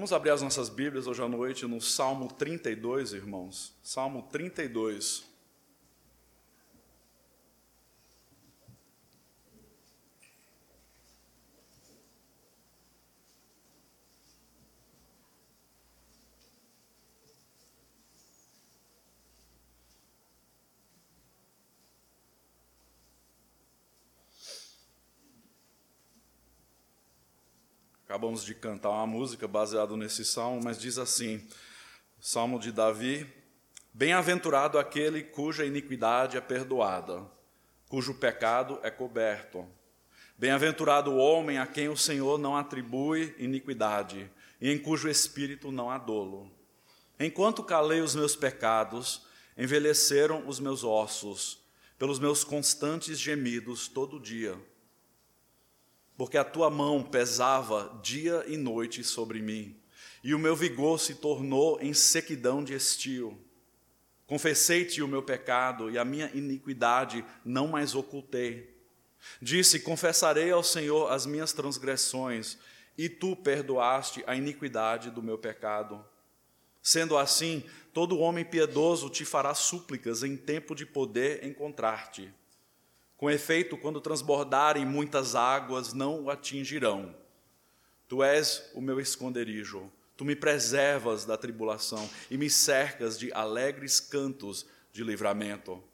Vamos abrir as nossas Bíblias hoje à noite no Salmo 32, irmãos. Salmo 32. Acabamos de cantar uma música baseada nesse salmo, mas diz assim: Salmo de Davi: Bem-aventurado aquele cuja iniquidade é perdoada, cujo pecado é coberto. Bem-aventurado o homem a quem o Senhor não atribui iniquidade e em cujo espírito não há dolo. Enquanto calei os meus pecados, envelheceram os meus ossos, pelos meus constantes gemidos todo dia porque a tua mão pesava dia e noite sobre mim, e o meu vigor se tornou em sequidão de estio. Confessei-te o meu pecado e a minha iniquidade não mais ocultei. Disse: Confessarei ao Senhor as minhas transgressões, e tu perdoaste a iniquidade do meu pecado. Sendo assim, todo homem piedoso te fará súplicas em tempo de poder encontrar-te. Com efeito, quando transbordarem muitas águas, não o atingirão. Tu és o meu esconderijo, tu me preservas da tribulação e me cercas de alegres cantos de livramento.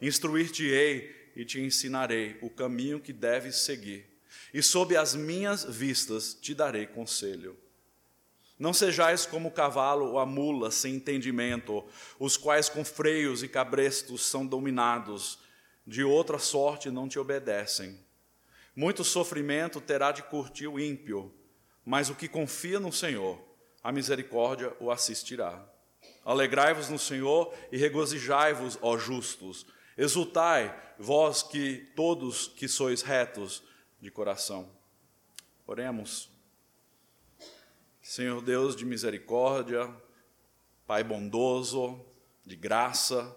Instruir-te-ei e te ensinarei o caminho que deves seguir, e sob as minhas vistas te darei conselho. Não sejais como o cavalo ou a mula sem entendimento, os quais com freios e cabrestos são dominados de outra sorte não te obedecem. Muito sofrimento terá de curtir o ímpio, mas o que confia no Senhor, a misericórdia o assistirá. Alegrai-vos no Senhor e regozijai-vos, ó justos. Exultai, vós que todos que sois retos de coração. Oremos. Senhor Deus de misericórdia, Pai bondoso, de graça,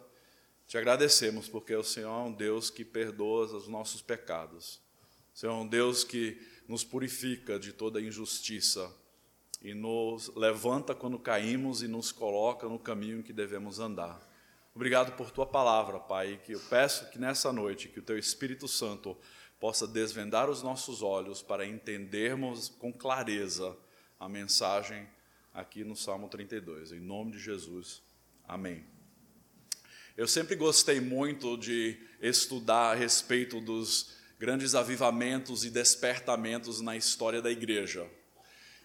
te agradecemos porque o Senhor é um Deus que perdoa os nossos pecados. O Senhor é um Deus que nos purifica de toda injustiça e nos levanta quando caímos e nos coloca no caminho que devemos andar. Obrigado por tua palavra, Pai, que eu peço que nessa noite que o teu Espírito Santo possa desvendar os nossos olhos para entendermos com clareza a mensagem aqui no Salmo 32. Em nome de Jesus. Amém. Eu sempre gostei muito de estudar a respeito dos grandes avivamentos e despertamentos na história da igreja.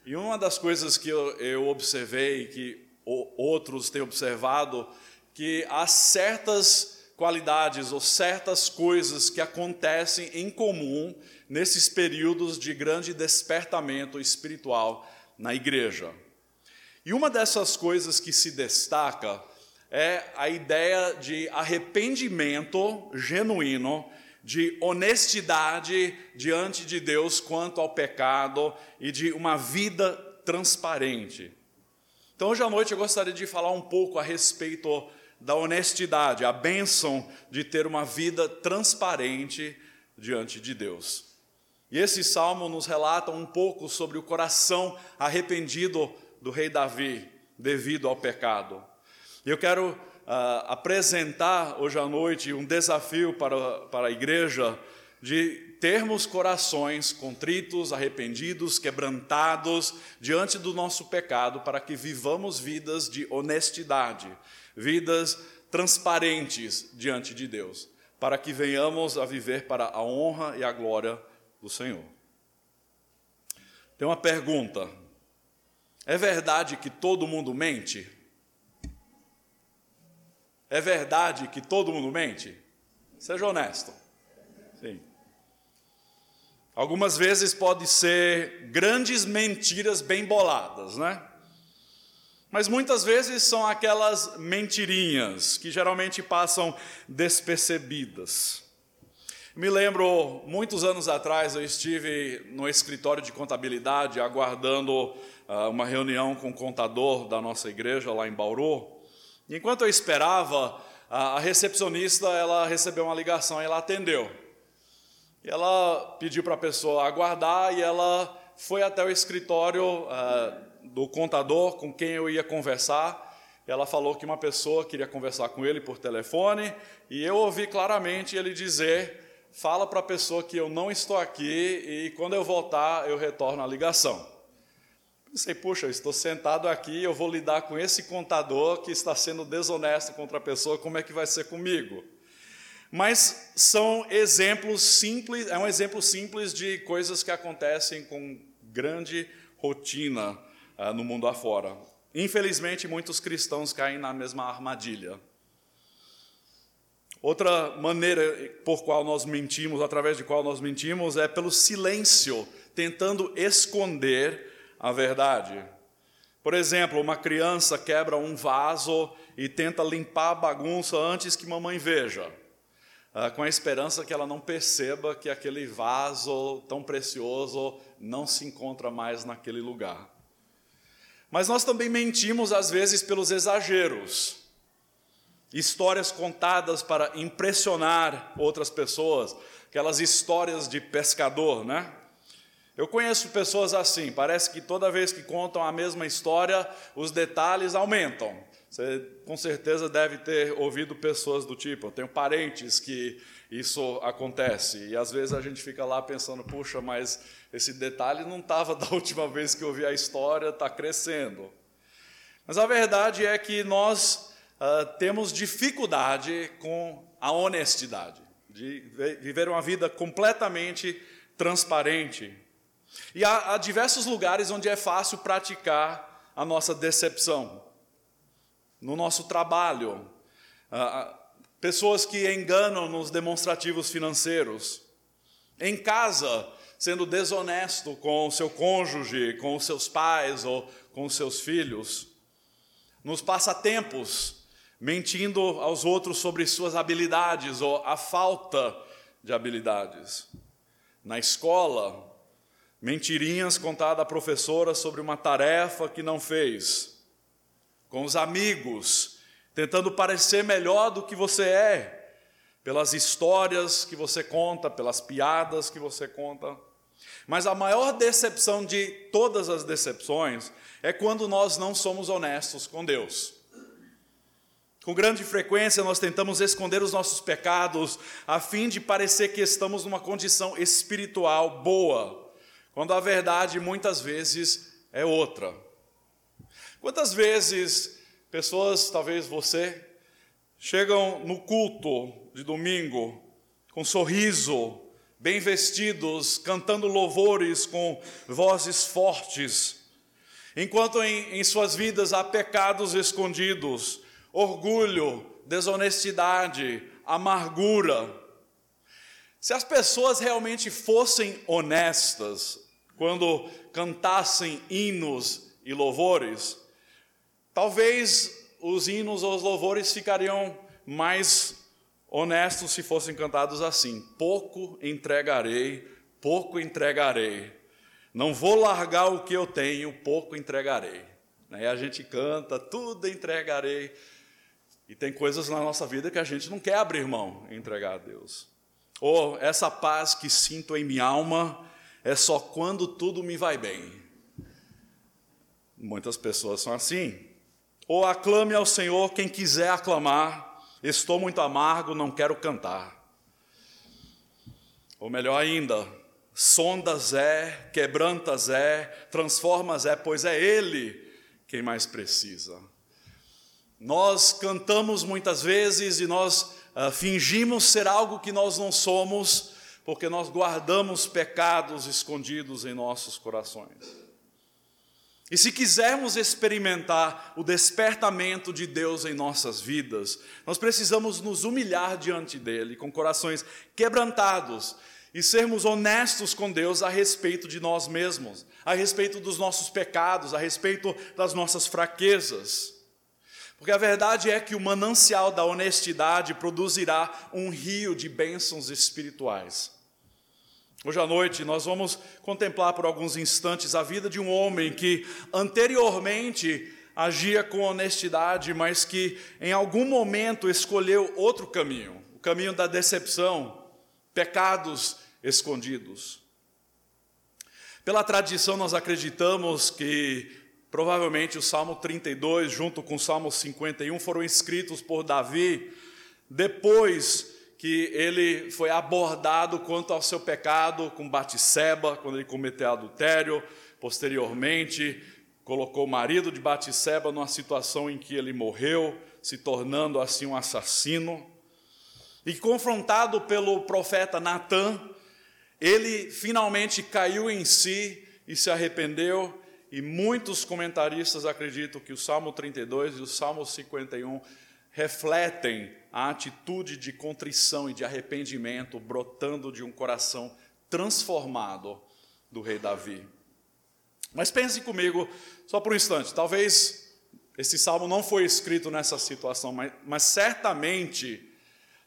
E uma das coisas que eu, observei, que outros têm observado, que há certas qualidades ou certas coisas que acontecem em comum nesses períodos de grande despertamento espiritual na igreja. E uma dessas coisas que se destaca é a ideia de arrependimento genuíno, de honestidade diante de Deus quanto ao pecado e de uma vida transparente. Então, hoje à noite eu gostaria de falar um pouco a respeito da honestidade, a bênção de ter uma vida transparente diante de Deus. E esse salmo nos relata um pouco sobre o coração arrependido do rei Davi devido ao pecado. Eu quero uh, apresentar hoje à noite um desafio para, para a igreja de termos corações contritos, arrependidos, quebrantados diante do nosso pecado, para que vivamos vidas de honestidade, vidas transparentes diante de Deus, para que venhamos a viver para a honra e a glória do Senhor. Tem uma pergunta: é verdade que todo mundo mente? É verdade que todo mundo mente? Seja honesto. Sim. Algumas vezes pode ser grandes mentiras bem boladas, né? Mas muitas vezes são aquelas mentirinhas que geralmente passam despercebidas. Me lembro, muitos anos atrás, eu estive no escritório de contabilidade aguardando uh, uma reunião com o contador da nossa igreja lá em Bauru. Enquanto eu esperava, a recepcionista ela recebeu uma ligação e ela atendeu. E ela pediu para a pessoa aguardar e ela foi até o escritório uh, do contador com quem eu ia conversar. Ela falou que uma pessoa queria conversar com ele por telefone e eu ouvi claramente ele dizer: fala para a pessoa que eu não estou aqui e quando eu voltar eu retorno a ligação. Pensei, puxa, eu estou sentado aqui, eu vou lidar com esse contador que está sendo desonesto contra a pessoa, como é que vai ser comigo? Mas são exemplos simples, é um exemplo simples de coisas que acontecem com grande rotina uh, no mundo afora. Infelizmente, muitos cristãos caem na mesma armadilha. Outra maneira por qual nós mentimos, através de qual nós mentimos, é pelo silêncio, tentando esconder a verdade. Por exemplo, uma criança quebra um vaso e tenta limpar a bagunça antes que mamãe veja. Ah, com a esperança que ela não perceba que aquele vaso tão precioso não se encontra mais naquele lugar. Mas nós também mentimos às vezes pelos exageros. Histórias contadas para impressionar outras pessoas, aquelas histórias de pescador, né? Eu conheço pessoas assim, parece que toda vez que contam a mesma história, os detalhes aumentam. Você com certeza deve ter ouvido pessoas do tipo, eu tenho parentes que isso acontece, e às vezes a gente fica lá pensando, puxa, mas esse detalhe não estava da última vez que eu vi a história, está crescendo. Mas a verdade é que nós uh, temos dificuldade com a honestidade, de viver uma vida completamente transparente. E há, há diversos lugares onde é fácil praticar a nossa decepção. No nosso trabalho, ah, ah, pessoas que enganam nos demonstrativos financeiros, em casa, sendo desonesto com o seu cônjuge, com os seus pais ou com os seus filhos, nos passatempos, mentindo aos outros sobre suas habilidades ou a falta de habilidades. Na escola, mentirinhas contadas à professora sobre uma tarefa que não fez com os amigos, tentando parecer melhor do que você é, pelas histórias que você conta, pelas piadas que você conta. Mas a maior decepção de todas as decepções é quando nós não somos honestos com Deus. Com grande frequência, nós tentamos esconder os nossos pecados a fim de parecer que estamos numa condição espiritual boa, quando a verdade muitas vezes é outra. Quantas vezes pessoas, talvez você, chegam no culto de domingo com sorriso, bem vestidos, cantando louvores com vozes fortes, enquanto em, em suas vidas há pecados escondidos, orgulho, desonestidade, amargura. Se as pessoas realmente fossem honestas quando cantassem hinos e louvores, Talvez os hinos ou os louvores ficariam mais honestos se fossem cantados assim: pouco entregarei, pouco entregarei. Não vou largar o que eu tenho, pouco entregarei. E a gente canta, tudo entregarei. E tem coisas na nossa vida que a gente não quer abrir mão entregar a Deus. Ou essa paz que sinto em minha alma é só quando tudo me vai bem. Muitas pessoas são assim. Ou aclame ao Senhor quem quiser aclamar, estou muito amargo, não quero cantar. Ou melhor ainda, sondas é, quebrantas é, transformas é, pois é Ele quem mais precisa. Nós cantamos muitas vezes e nós uh, fingimos ser algo que nós não somos, porque nós guardamos pecados escondidos em nossos corações. E se quisermos experimentar o despertamento de Deus em nossas vidas, nós precisamos nos humilhar diante dele, com corações quebrantados, e sermos honestos com Deus a respeito de nós mesmos, a respeito dos nossos pecados, a respeito das nossas fraquezas. Porque a verdade é que o manancial da honestidade produzirá um rio de bênçãos espirituais. Hoje à noite nós vamos contemplar por alguns instantes a vida de um homem que anteriormente agia com honestidade, mas que em algum momento escolheu outro caminho, o caminho da decepção, pecados escondidos. Pela tradição, nós acreditamos que provavelmente o Salmo 32, junto com o Salmo 51, foram escritos por Davi depois que ele foi abordado quanto ao seu pecado com Batseba, quando ele cometeu adultério, posteriormente colocou o marido de Batseba numa situação em que ele morreu, se tornando assim um assassino. E confrontado pelo profeta Natan, ele finalmente caiu em si e se arrependeu, e muitos comentaristas acreditam que o Salmo 32 e o Salmo 51 refletem a atitude de contrição e de arrependimento brotando de um coração transformado do rei Davi. Mas pense comigo, só por um instante, talvez esse salmo não foi escrito nessa situação, mas, mas certamente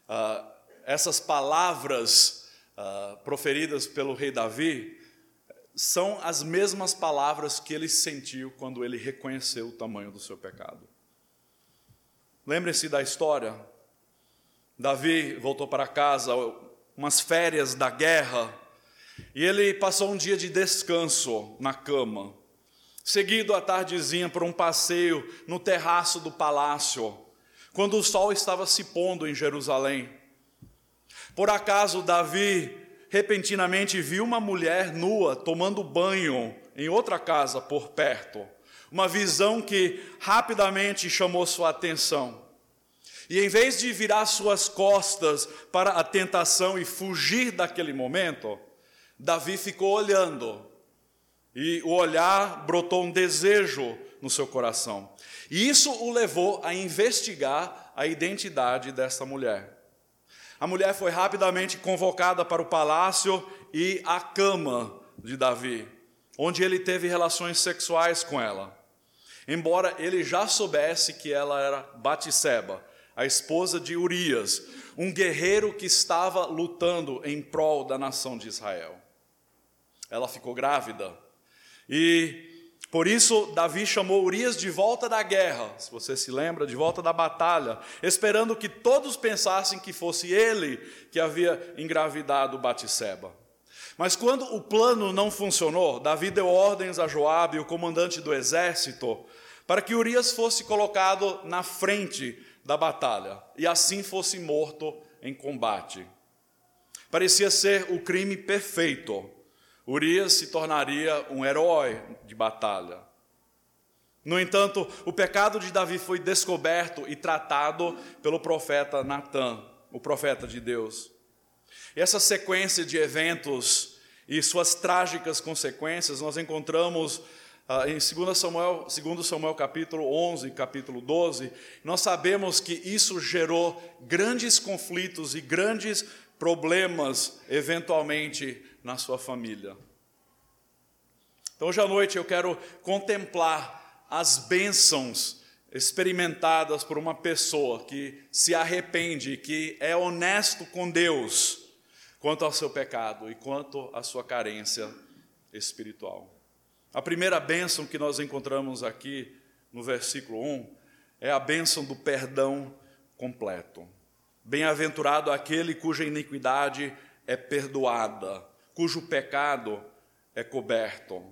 uh, essas palavras uh, proferidas pelo rei Davi são as mesmas palavras que ele sentiu quando ele reconheceu o tamanho do seu pecado. Lembre-se da história. Davi voltou para casa, umas férias da guerra, e ele passou um dia de descanso na cama, seguido à tardezinha por um passeio no terraço do palácio, quando o sol estava se pondo em Jerusalém. Por acaso, Davi repentinamente viu uma mulher nua tomando banho em outra casa por perto. Uma visão que rapidamente chamou sua atenção. E em vez de virar suas costas para a tentação e fugir daquele momento, Davi ficou olhando. E o olhar brotou um desejo no seu coração. E isso o levou a investigar a identidade dessa mulher. A mulher foi rapidamente convocada para o palácio e a cama de Davi, onde ele teve relações sexuais com ela. Embora ele já soubesse que ela era Batisseba, a esposa de Urias, um guerreiro que estava lutando em prol da nação de Israel. Ela ficou grávida e por isso, Davi chamou Urias de volta da guerra, se você se lembra, de volta da batalha, esperando que todos pensassem que fosse ele que havia engravidado Batisseba. Mas quando o plano não funcionou, Davi deu ordens a Joabe, o comandante do exército, para que Urias fosse colocado na frente da batalha e assim fosse morto em combate. Parecia ser o crime perfeito. Urias se tornaria um herói de batalha. No entanto, o pecado de Davi foi descoberto e tratado pelo profeta Natã, o profeta de Deus. E essa sequência de eventos e suas trágicas consequências nós encontramos em 2 Samuel, 2 Samuel capítulo 11, capítulo 12. Nós sabemos que isso gerou grandes conflitos e grandes problemas, eventualmente, na sua família. Então, hoje à noite eu quero contemplar as bênçãos experimentadas por uma pessoa que se arrepende, que é honesto com Deus quanto ao seu pecado e quanto à sua carência espiritual. A primeira bênção que nós encontramos aqui no versículo 1 é a bênção do perdão completo. Bem-aventurado aquele cuja iniquidade é perdoada cujo pecado é coberto.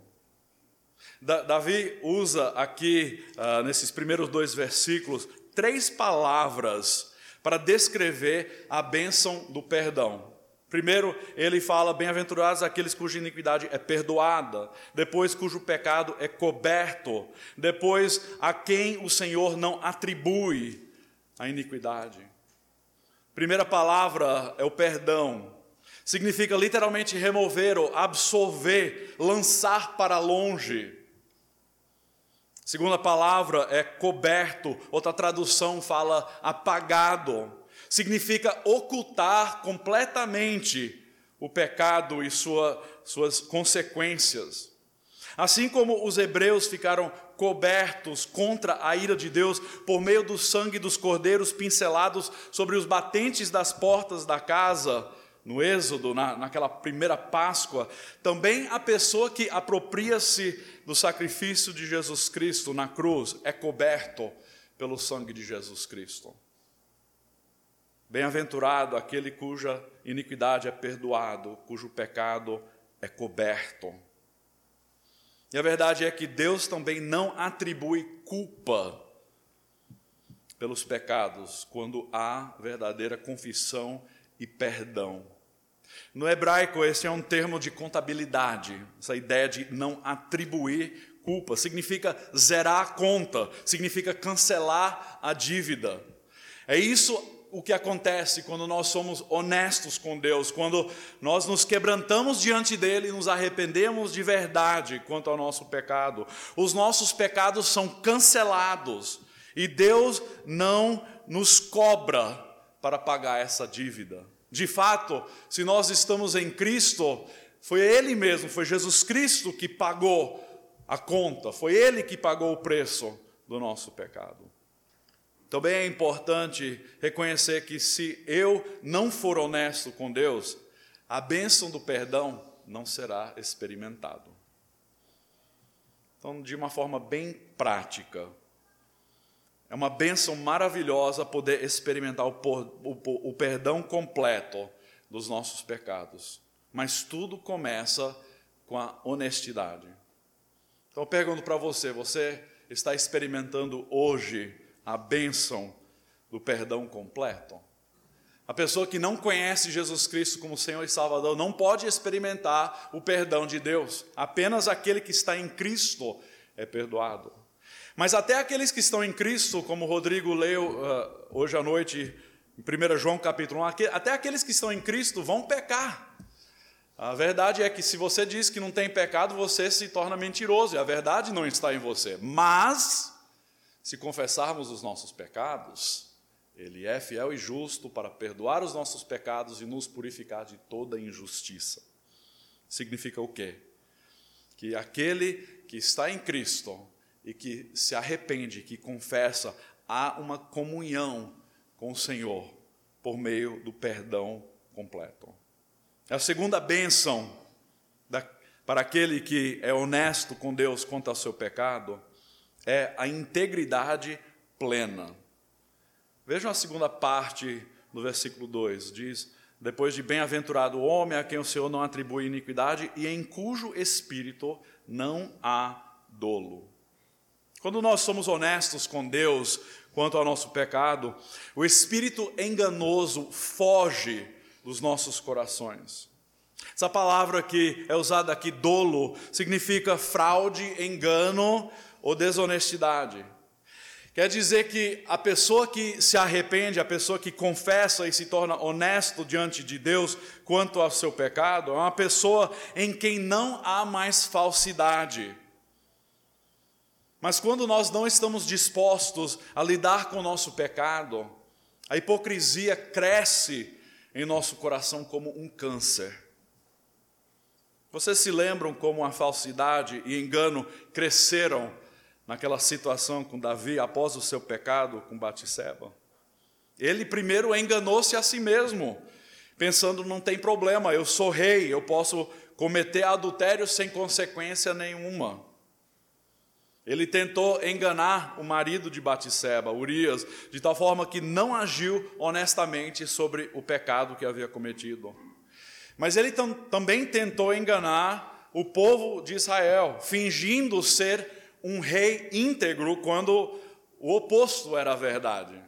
Davi usa aqui, uh, nesses primeiros dois versículos, três palavras para descrever a bênção do perdão. Primeiro, ele fala: Bem-aventurados aqueles cuja iniquidade é perdoada. Depois, cujo pecado é coberto. Depois, a quem o Senhor não atribui a iniquidade. Primeira palavra é o perdão. Significa literalmente remover ou absorver, lançar para longe. Segunda palavra é coberto, outra tradução fala apagado. Significa ocultar completamente o pecado e sua, suas consequências. Assim como os hebreus ficaram cobertos contra a ira de Deus por meio do sangue dos cordeiros pincelados sobre os batentes das portas da casa, no Êxodo, na, naquela primeira Páscoa, também a pessoa que apropria-se do sacrifício de Jesus Cristo na cruz é coberto pelo sangue de Jesus Cristo. Bem-aventurado aquele cuja iniquidade é perdoado, cujo pecado é coberto. E a verdade é que Deus também não atribui culpa pelos pecados quando há verdadeira confissão e perdão. No hebraico, esse é um termo de contabilidade, essa ideia de não atribuir culpa. Significa zerar a conta, significa cancelar a dívida. É isso o que acontece quando nós somos honestos com Deus, quando nós nos quebrantamos diante dele e nos arrependemos de verdade quanto ao nosso pecado. Os nossos pecados são cancelados e Deus não nos cobra para pagar essa dívida. De fato, se nós estamos em Cristo, foi Ele mesmo, foi Jesus Cristo que pagou a conta, foi Ele que pagou o preço do nosso pecado. Também é importante reconhecer que se eu não for honesto com Deus, a bênção do perdão não será experimentado. Então, de uma forma bem prática, é uma bênção maravilhosa poder experimentar o, o, o perdão completo dos nossos pecados. Mas tudo começa com a honestidade. Então eu pergunto para você: você está experimentando hoje a bênção do perdão completo? A pessoa que não conhece Jesus Cristo como Senhor e Salvador não pode experimentar o perdão de Deus. Apenas aquele que está em Cristo é perdoado. Mas até aqueles que estão em Cristo, como Rodrigo leu uh, hoje à noite, em 1 João capítulo 1, até aqueles que estão em Cristo vão pecar. A verdade é que se você diz que não tem pecado, você se torna mentiroso, e a verdade não está em você. Mas, se confessarmos os nossos pecados, Ele é fiel e justo para perdoar os nossos pecados e nos purificar de toda injustiça. Significa o quê? Que aquele que está em Cristo e que se arrepende, que confessa, há uma comunhão com o Senhor por meio do perdão completo. A segunda bênção da, para aquele que é honesto com Deus quanto ao seu pecado é a integridade plena. Vejam a segunda parte do versículo 2: diz, depois de bem-aventurado o homem a quem o Senhor não atribui iniquidade e em cujo espírito não há dolo. Quando nós somos honestos com Deus quanto ao nosso pecado, o espírito enganoso foge dos nossos corações. Essa palavra que é usada aqui, dolo, significa fraude, engano ou desonestidade. Quer dizer que a pessoa que se arrepende, a pessoa que confessa e se torna honesto diante de Deus quanto ao seu pecado, é uma pessoa em quem não há mais falsidade mas quando nós não estamos dispostos a lidar com o nosso pecado, a hipocrisia cresce em nosso coração como um câncer. Vocês se lembram como a falsidade e engano cresceram naquela situação com Davi após o seu pecado com Batseba? Ele primeiro enganou-se a si mesmo, pensando não tem problema, eu sou rei, eu posso cometer adultério sem consequência nenhuma. Ele tentou enganar o marido de Batisseba, Urias, de tal forma que não agiu honestamente sobre o pecado que havia cometido. Mas ele tam também tentou enganar o povo de Israel, fingindo ser um rei íntegro quando o oposto era a verdade.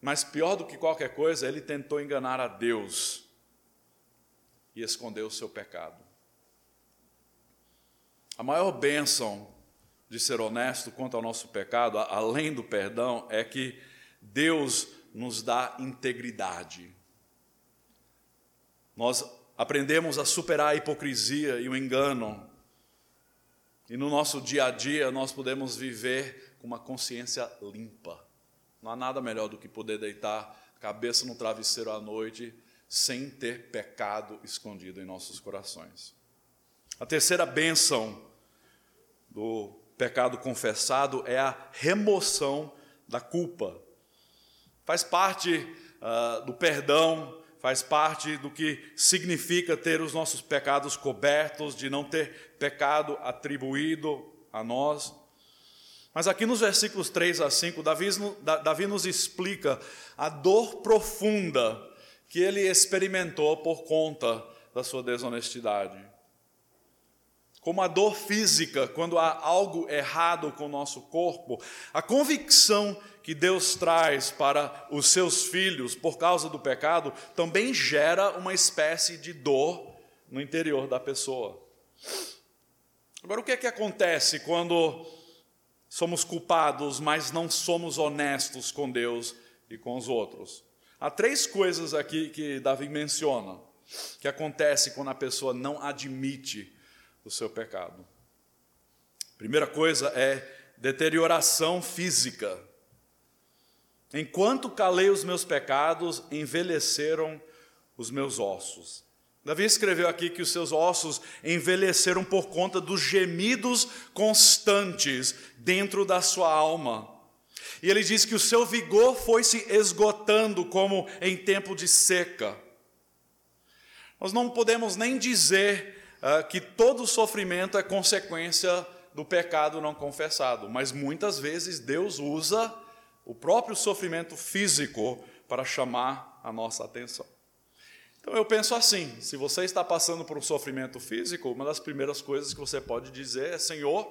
Mas pior do que qualquer coisa, ele tentou enganar a Deus e escondeu o seu pecado. A maior bênção de ser honesto quanto ao nosso pecado, além do perdão, é que Deus nos dá integridade. Nós aprendemos a superar a hipocrisia e o engano. E no nosso dia a dia nós podemos viver com uma consciência limpa. Não há nada melhor do que poder deitar a cabeça no travesseiro à noite sem ter pecado escondido em nossos corações. A terceira bênção do pecado confessado é a remoção da culpa. Faz parte uh, do perdão, faz parte do que significa ter os nossos pecados cobertos, de não ter pecado atribuído a nós. Mas aqui nos versículos 3 a 5, Davi, Davi nos explica a dor profunda que ele experimentou por conta da sua desonestidade. como a dor física, quando há algo errado com o nosso corpo, a convicção que Deus traz para os seus filhos por causa do pecado também gera uma espécie de dor no interior da pessoa. Agora, o que é que acontece quando somos culpados, mas não somos honestos com Deus e com os outros? Há três coisas aqui que Davi menciona que acontece quando a pessoa não admite o seu pecado. Primeira coisa é deterioração física. Enquanto calei os meus pecados, envelheceram os meus ossos. Davi escreveu aqui que os seus ossos envelheceram por conta dos gemidos constantes dentro da sua alma. E ele diz que o seu vigor foi se esgotando como em tempo de seca. Nós não podemos nem dizer uh, que todo sofrimento é consequência do pecado não confessado, mas muitas vezes Deus usa o próprio sofrimento físico para chamar a nossa atenção. Então eu penso assim: se você está passando por um sofrimento físico, uma das primeiras coisas que você pode dizer é: Senhor,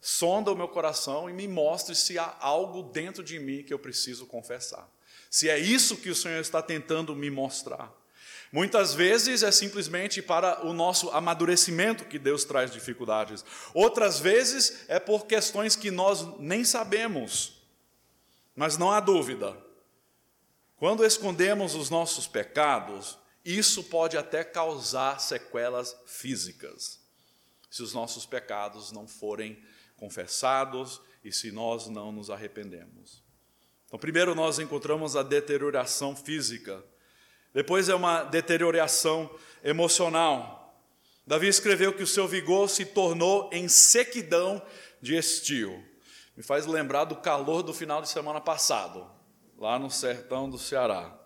sonda o meu coração e me mostre se há algo dentro de mim que eu preciso confessar. Se é isso que o Senhor está tentando me mostrar. Muitas vezes é simplesmente para o nosso amadurecimento que Deus traz dificuldades. Outras vezes é por questões que nós nem sabemos. Mas não há dúvida, quando escondemos os nossos pecados, isso pode até causar sequelas físicas, se os nossos pecados não forem confessados e se nós não nos arrependemos. Então, primeiro nós encontramos a deterioração física depois é uma deterioração emocional. Davi escreveu que o seu vigor se tornou em sequidão de estio. Me faz lembrar do calor do final de semana passado, lá no sertão do Ceará.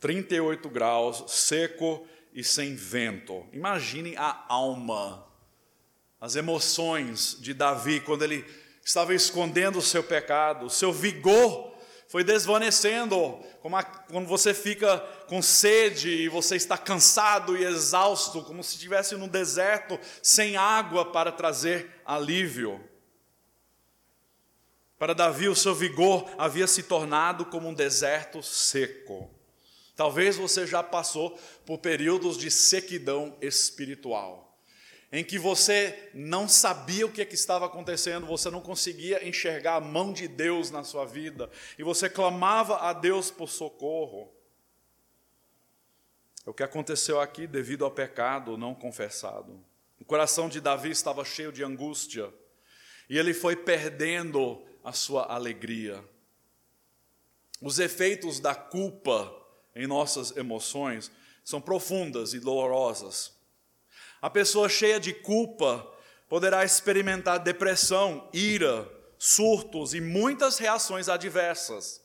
38 graus, seco e sem vento. Imagine a alma, as emoções de Davi quando ele estava escondendo o seu pecado, o seu vigor foi desvanecendo, como a, quando você fica com sede e você está cansado e exausto, como se estivesse no deserto sem água para trazer alívio. Para Davi, o seu vigor havia se tornado como um deserto seco. Talvez você já passou por períodos de sequidão espiritual em que você não sabia o que, é que estava acontecendo, você não conseguia enxergar a mão de Deus na sua vida, e você clamava a Deus por socorro. É o que aconteceu aqui devido ao pecado não confessado. O coração de Davi estava cheio de angústia, e ele foi perdendo a sua alegria. Os efeitos da culpa em nossas emoções são profundas e dolorosas. A pessoa cheia de culpa poderá experimentar depressão, ira, surtos e muitas reações adversas.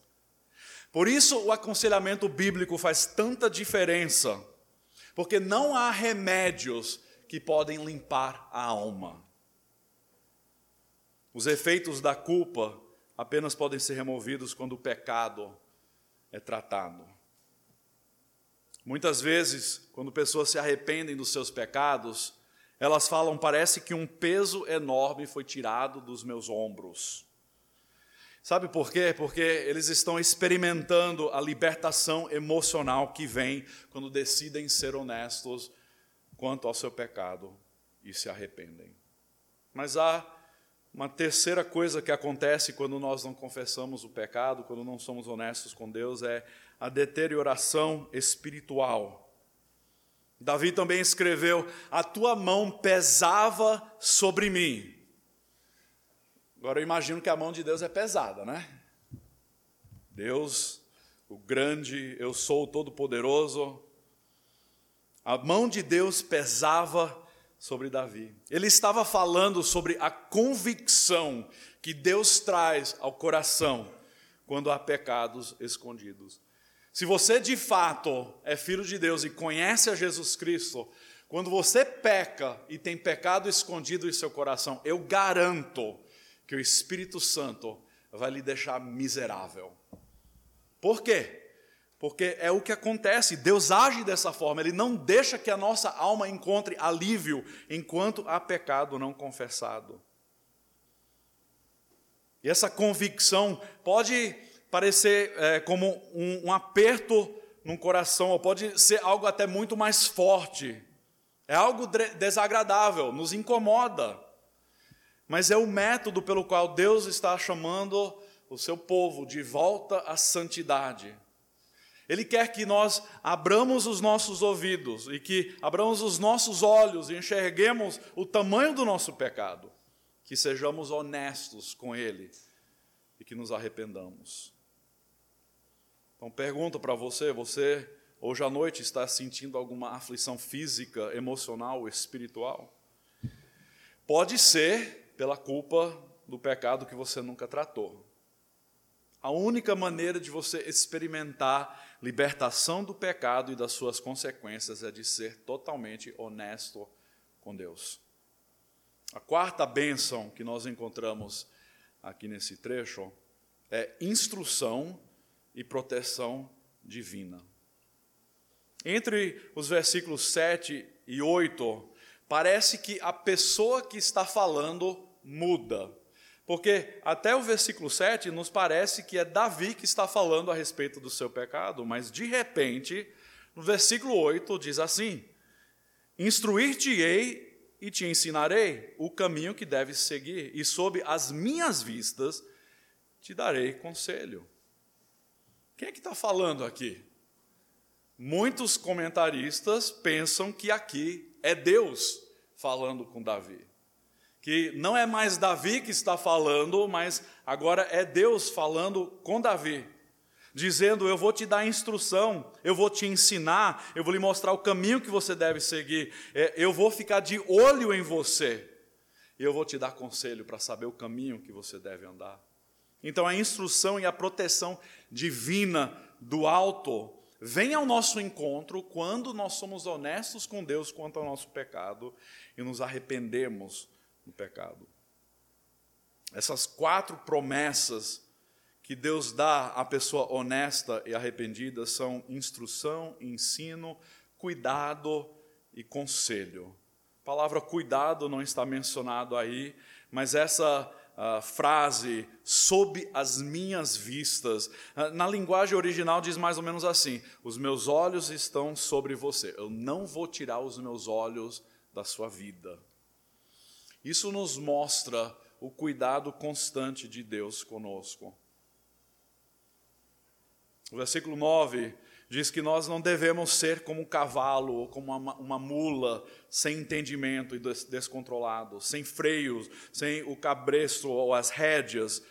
Por isso, o aconselhamento bíblico faz tanta diferença, porque não há remédios que podem limpar a alma. Os efeitos da culpa apenas podem ser removidos quando o pecado é tratado. Muitas vezes, quando pessoas se arrependem dos seus pecados, elas falam: parece que um peso enorme foi tirado dos meus ombros. Sabe por quê? Porque eles estão experimentando a libertação emocional que vem quando decidem ser honestos quanto ao seu pecado e se arrependem. Mas há uma terceira coisa que acontece quando nós não confessamos o pecado, quando não somos honestos com Deus, é a deterioração espiritual. Davi também escreveu: A tua mão pesava sobre mim. Agora eu imagino que a mão de Deus é pesada, né? Deus, o grande, eu sou o todo-poderoso. A mão de Deus pesava sobre Davi. Ele estava falando sobre a convicção que Deus traz ao coração quando há pecados escondidos. Se você de fato é filho de Deus e conhece a Jesus Cristo, quando você peca e tem pecado escondido em seu coração, eu garanto que o Espírito Santo vai lhe deixar miserável. Por quê? Porque é o que acontece, Deus age dessa forma, Ele não deixa que a nossa alma encontre alívio enquanto há pecado não confessado. E essa convicção pode parecer é, como um, um aperto no coração, ou pode ser algo até muito mais forte. É algo desagradável, nos incomoda. Mas é o método pelo qual Deus está chamando o seu povo de volta à santidade. Ele quer que nós abramos os nossos ouvidos e que abramos os nossos olhos e enxerguemos o tamanho do nosso pecado, que sejamos honestos com Ele e que nos arrependamos. Então, pergunto para você: você hoje à noite está sentindo alguma aflição física, emocional, espiritual? Pode ser pela culpa do pecado que você nunca tratou. A única maneira de você experimentar libertação do pecado e das suas consequências é de ser totalmente honesto com Deus. A quarta bênção que nós encontramos aqui nesse trecho é instrução e proteção divina. Entre os versículos 7 e 8, parece que a pessoa que está falando muda. Porque até o versículo 7 nos parece que é Davi que está falando a respeito do seu pecado, mas de repente, no versículo 8 diz assim: Instruir-te-ei e te ensinarei o caminho que deves seguir, e sob as minhas vistas te darei conselho. Quem é que está falando aqui? Muitos comentaristas pensam que aqui é Deus falando com Davi que não é mais Davi que está falando, mas agora é Deus falando com Davi, dizendo: Eu vou te dar instrução, eu vou te ensinar, eu vou lhe mostrar o caminho que você deve seguir, é, eu vou ficar de olho em você, e eu vou te dar conselho para saber o caminho que você deve andar. Então a instrução e a proteção divina do alto vem ao nosso encontro quando nós somos honestos com Deus quanto ao nosso pecado e nos arrependemos no pecado. Essas quatro promessas que Deus dá à pessoa honesta e arrependida são instrução, ensino, cuidado e conselho. A palavra cuidado não está mencionado aí, mas essa uh, frase, sob as minhas vistas, uh, na linguagem original diz mais ou menos assim: os meus olhos estão sobre você, eu não vou tirar os meus olhos da sua vida. Isso nos mostra o cuidado constante de Deus conosco. O versículo 9 diz que nós não devemos ser como um cavalo ou como uma, uma mula sem entendimento e descontrolado, sem freios, sem o cabresto ou as rédeas,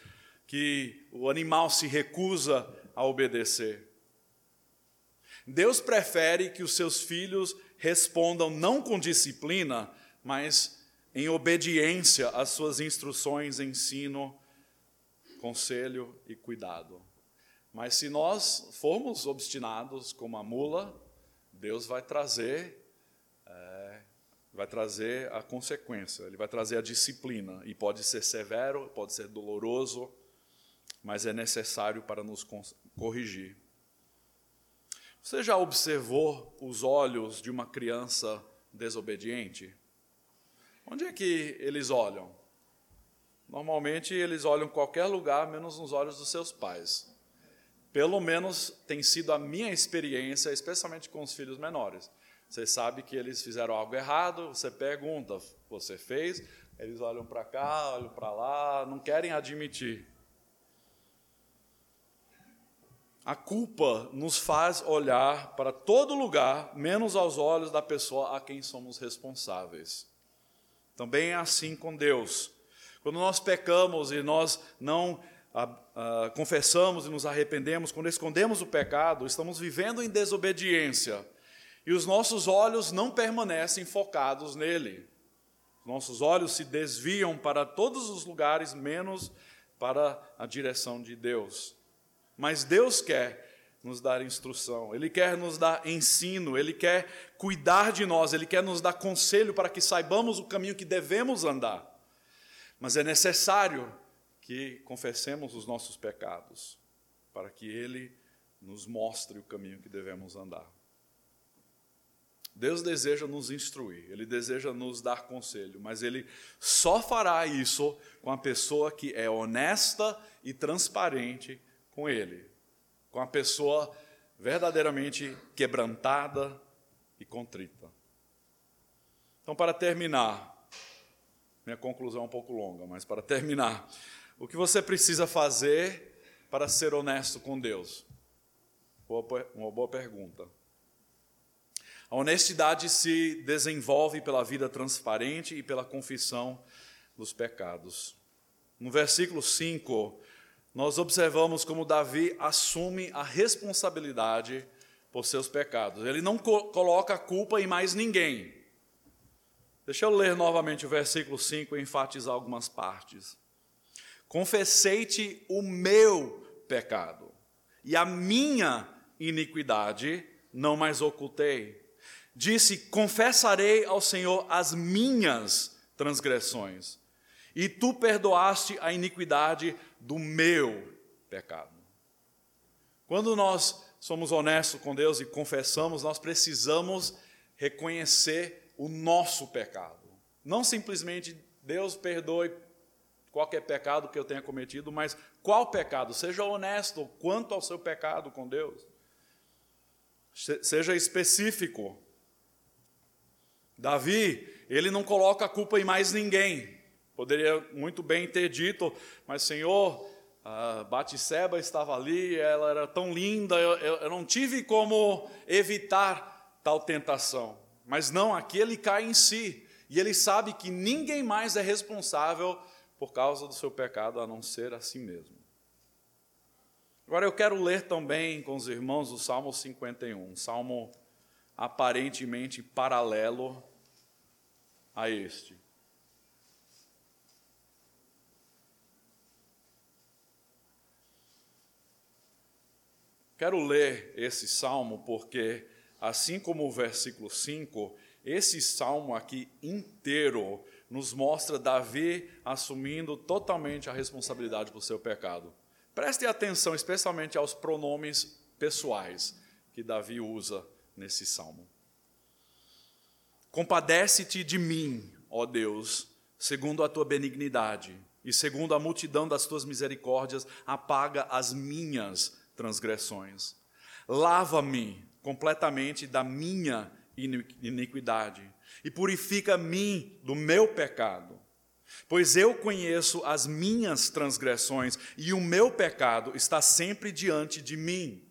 que o animal se recusa a obedecer. Deus prefere que os seus filhos respondam não com disciplina, mas em obediência às suas instruções, ensino, conselho e cuidado. Mas se nós formos obstinados como a mula, Deus vai trazer, é, vai trazer a consequência, Ele vai trazer a disciplina e pode ser severo, pode ser doloroso, mas é necessário para nos corrigir. Você já observou os olhos de uma criança desobediente? Onde é que eles olham? Normalmente eles olham qualquer lugar, menos nos olhos dos seus pais. Pelo menos tem sido a minha experiência, especialmente com os filhos menores. Você sabe que eles fizeram algo errado, você pergunta, você fez? Eles olham para cá, olham para lá, não querem admitir. A culpa nos faz olhar para todo lugar, menos aos olhos da pessoa a quem somos responsáveis. Também é assim com Deus. Quando nós pecamos e nós não ah, ah, confessamos e nos arrependemos, quando escondemos o pecado, estamos vivendo em desobediência. E os nossos olhos não permanecem focados nele. Nossos olhos se desviam para todos os lugares, menos para a direção de Deus. Mas Deus quer nos dar instrução, Ele quer nos dar ensino, Ele quer cuidar de nós, Ele quer nos dar conselho para que saibamos o caminho que devemos andar. Mas é necessário que confessemos os nossos pecados, para que Ele nos mostre o caminho que devemos andar. Deus deseja nos instruir, Ele deseja nos dar conselho, mas Ele só fará isso com a pessoa que é honesta e transparente com Ele, com a pessoa verdadeiramente quebrantada e contrita. Então, para terminar, minha conclusão é um pouco longa, mas para terminar, o que você precisa fazer para ser honesto com Deus? Uma boa pergunta. A honestidade se desenvolve pela vida transparente e pela confissão dos pecados. No versículo 5, nós observamos como Davi assume a responsabilidade por seus pecados. Ele não co coloca a culpa em mais ninguém. Deixa eu ler novamente o versículo 5 e enfatizar algumas partes. Confessei-te o meu pecado, e a minha iniquidade não mais ocultei disse: Confessarei ao Senhor as minhas transgressões, e tu perdoaste a iniquidade do meu pecado. Quando nós somos honestos com Deus e confessamos, nós precisamos reconhecer o nosso pecado. Não simplesmente Deus perdoe qualquer pecado que eu tenha cometido, mas qual pecado? Seja honesto quanto ao seu pecado com Deus. Seja específico. Davi, ele não coloca a culpa em mais ninguém. Poderia muito bem ter dito, mas Senhor, a Batseba estava ali, ela era tão linda, eu, eu, eu não tive como evitar tal tentação. Mas não, aqui ele cai em si, e ele sabe que ninguém mais é responsável por causa do seu pecado a não ser a si mesmo. Agora eu quero ler também com os irmãos o Salmo 51, um salmo aparentemente paralelo a este. Quero ler esse salmo porque, assim como o versículo 5, esse salmo aqui inteiro nos mostra Davi assumindo totalmente a responsabilidade por seu pecado. Preste atenção, especialmente aos pronomes pessoais que Davi usa nesse salmo. Compadece-te de mim, ó Deus, segundo a tua benignidade, e segundo a multidão das tuas misericórdias, apaga as minhas transgressões. Lava-me completamente da minha iniquidade e purifica-me do meu pecado. Pois eu conheço as minhas transgressões e o meu pecado está sempre diante de mim.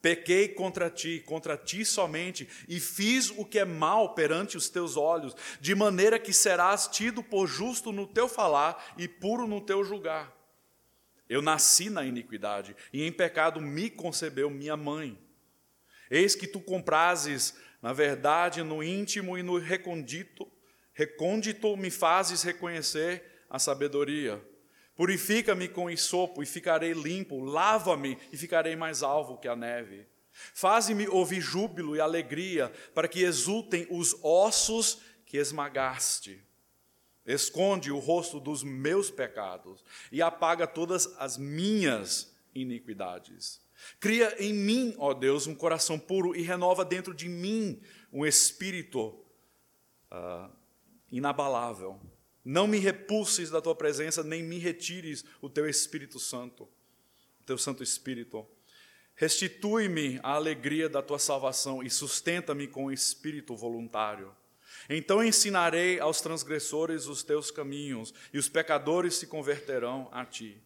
Pequei contra ti, contra ti somente, e fiz o que é mal perante os teus olhos, de maneira que serás tido por justo no teu falar e puro no teu julgar. Eu nasci na iniquidade, e em pecado me concebeu minha mãe. Eis que tu comprases, na verdade, no íntimo e no recôndito, recôndito me fazes reconhecer a sabedoria. Purifica-me com isopo e ficarei limpo, lava-me e ficarei mais alvo que a neve. Faze-me ouvir júbilo e alegria, para que exultem os ossos que esmagaste. Esconde o rosto dos meus pecados e apaga todas as minhas iniquidades. Cria em mim, ó Deus, um coração puro e renova dentro de mim um espírito uh, inabalável. Não me repulses da tua presença, nem me retires o teu Espírito Santo, o teu Santo Espírito. Restitui-me a alegria da tua salvação e sustenta-me com o espírito voluntário. Então ensinarei aos transgressores os teus caminhos, e os pecadores se converterão a ti.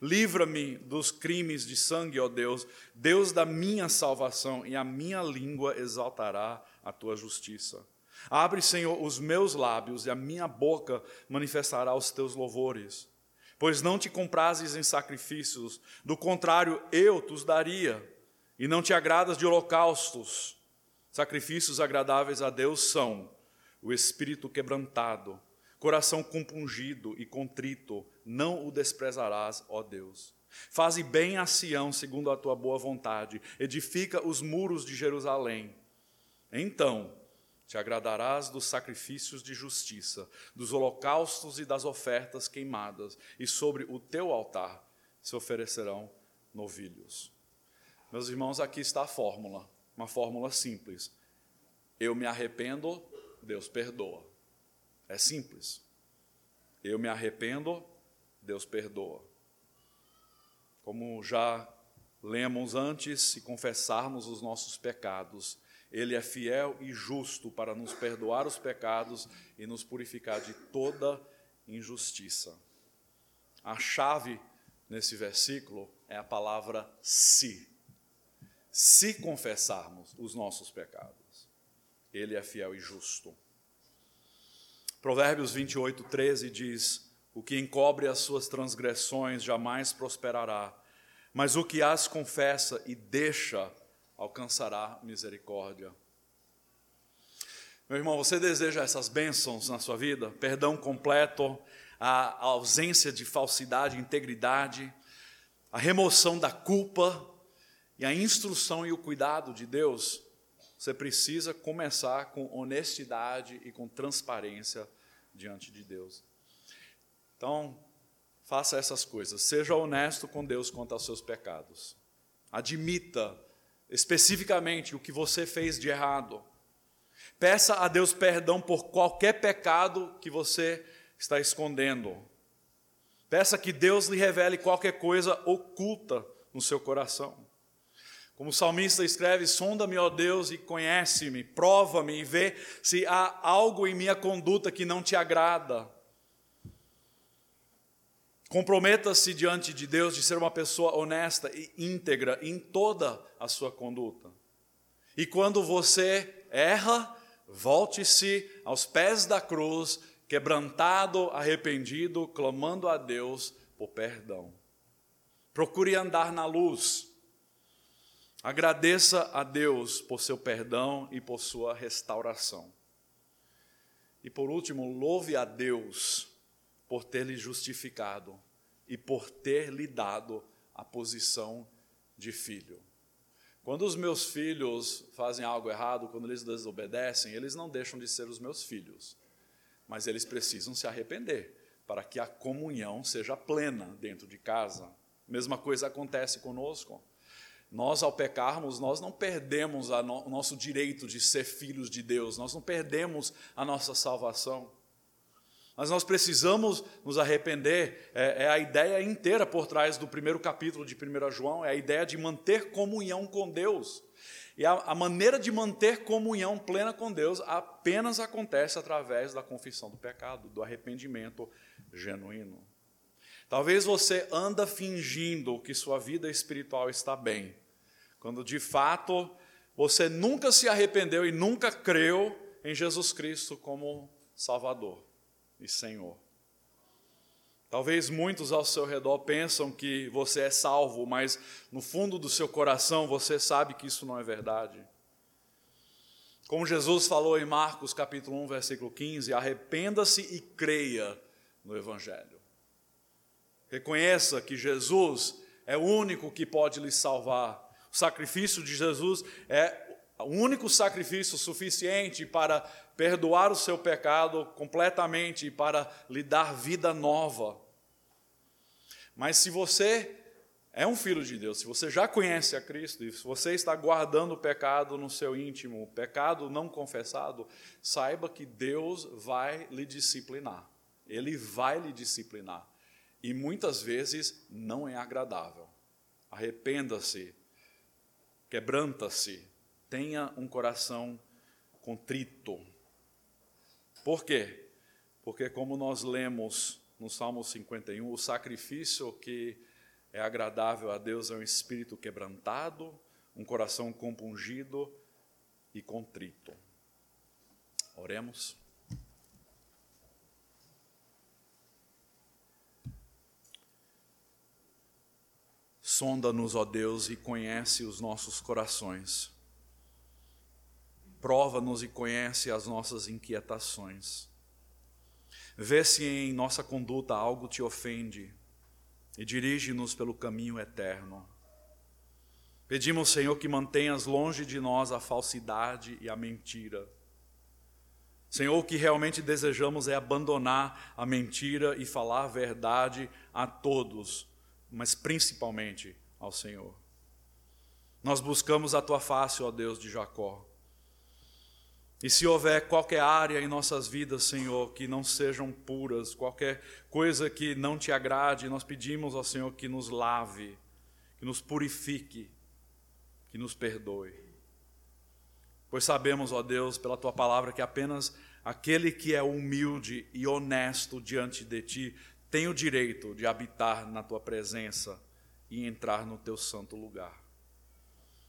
Livra-me dos crimes de sangue, ó Deus, Deus da minha salvação, e a minha língua exaltará a tua justiça. Abre, Senhor, os meus lábios e a minha boca manifestará os teus louvores. Pois não te comprases em sacrifícios, do contrário, eu te daria. E não te agradas de holocaustos. Sacrifícios agradáveis a Deus são o espírito quebrantado, coração compungido e contrito, não o desprezarás, ó Deus. Faze bem a Sião segundo a tua boa vontade, edifica os muros de Jerusalém. Então, te agradarás dos sacrifícios de justiça, dos holocaustos e das ofertas queimadas, e sobre o teu altar se oferecerão novilhos. Meus irmãos, aqui está a fórmula, uma fórmula simples. Eu me arrependo, Deus perdoa. É simples. Eu me arrependo, Deus perdoa. Como já lemos antes, se confessarmos os nossos pecados, Ele é fiel e justo para nos perdoar os pecados e nos purificar de toda injustiça. A chave nesse versículo é a palavra se. Se confessarmos os nossos pecados, Ele é fiel e justo. Provérbios 28, 13 diz: O que encobre as suas transgressões jamais prosperará, mas o que as confessa e deixa alcançará misericórdia. Meu irmão, você deseja essas bênçãos na sua vida? Perdão completo, a ausência de falsidade, integridade, a remoção da culpa e a instrução e o cuidado de Deus? Você precisa começar com honestidade e com transparência diante de Deus. Então, faça essas coisas. Seja honesto com Deus quanto aos seus pecados. Admita especificamente o que você fez de errado. Peça a Deus perdão por qualquer pecado que você está escondendo. Peça que Deus lhe revele qualquer coisa oculta no seu coração. Como o salmista escreve: Sonda-me, ó Deus, e conhece-me, prova-me e vê se há algo em minha conduta que não te agrada. Comprometa-se diante de Deus de ser uma pessoa honesta e íntegra em toda a sua conduta. E quando você erra, volte-se aos pés da cruz, quebrantado, arrependido, clamando a Deus por perdão. Procure andar na luz Agradeça a Deus por seu perdão e por sua restauração. E por último, louve a Deus por ter lhe justificado e por ter lhe dado a posição de filho. Quando os meus filhos fazem algo errado, quando eles desobedecem, eles não deixam de ser os meus filhos, mas eles precisam se arrepender para que a comunhão seja plena dentro de casa. Mesma coisa acontece conosco. Nós, ao pecarmos, nós não perdemos no, o nosso direito de ser filhos de Deus, nós não perdemos a nossa salvação. Mas nós precisamos nos arrepender, é, é, a ideia inteira por trás do primeiro capítulo de 1 João, é a ideia de manter comunhão com Deus. E a, a maneira de manter comunhão plena com Deus apenas acontece através da confissão do pecado, do arrependimento genuíno. Talvez você anda fingindo que sua vida espiritual está bem, quando de fato você nunca se arrependeu e nunca creu em Jesus Cristo como Salvador e Senhor. Talvez muitos ao seu redor pensam que você é salvo, mas no fundo do seu coração você sabe que isso não é verdade. Como Jesus falou em Marcos capítulo 1, versículo 15, arrependa-se e creia no evangelho. Reconheça que Jesus é o único que pode lhe salvar o sacrifício de Jesus é o único sacrifício suficiente para perdoar o seu pecado completamente e para lhe dar vida nova. Mas se você é um filho de Deus, se você já conhece a Cristo e se você está guardando o pecado no seu íntimo, pecado não confessado, saiba que Deus vai lhe disciplinar. Ele vai lhe disciplinar. E muitas vezes não é agradável. Arrependa-se quebranta-se, tenha um coração contrito. Por quê? Porque, como nós lemos no Salmo 51, o sacrifício que é agradável a Deus é um espírito quebrantado, um coração compungido e contrito. Oremos. Sonda-nos, ó Deus, e conhece os nossos corações. Prova-nos e conhece as nossas inquietações. Vê se em nossa conduta algo te ofende e dirige-nos pelo caminho eterno. Pedimos, Senhor, que mantenhas longe de nós a falsidade e a mentira. Senhor, o que realmente desejamos é abandonar a mentira e falar a verdade a todos mas principalmente ao Senhor. Nós buscamos a tua face, ó Deus de Jacó. E se houver qualquer área em nossas vidas, Senhor, que não sejam puras, qualquer coisa que não te agrade, nós pedimos ao Senhor que nos lave, que nos purifique, que nos perdoe. Pois sabemos, ó Deus, pela tua palavra, que apenas aquele que é humilde e honesto diante de ti tem o direito de habitar na tua presença e entrar no teu santo lugar.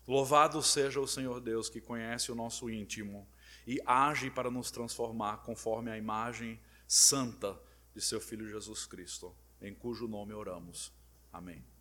Louvado seja o Senhor Deus que conhece o nosso íntimo e age para nos transformar conforme a imagem santa de seu Filho Jesus Cristo, em cujo nome oramos. Amém.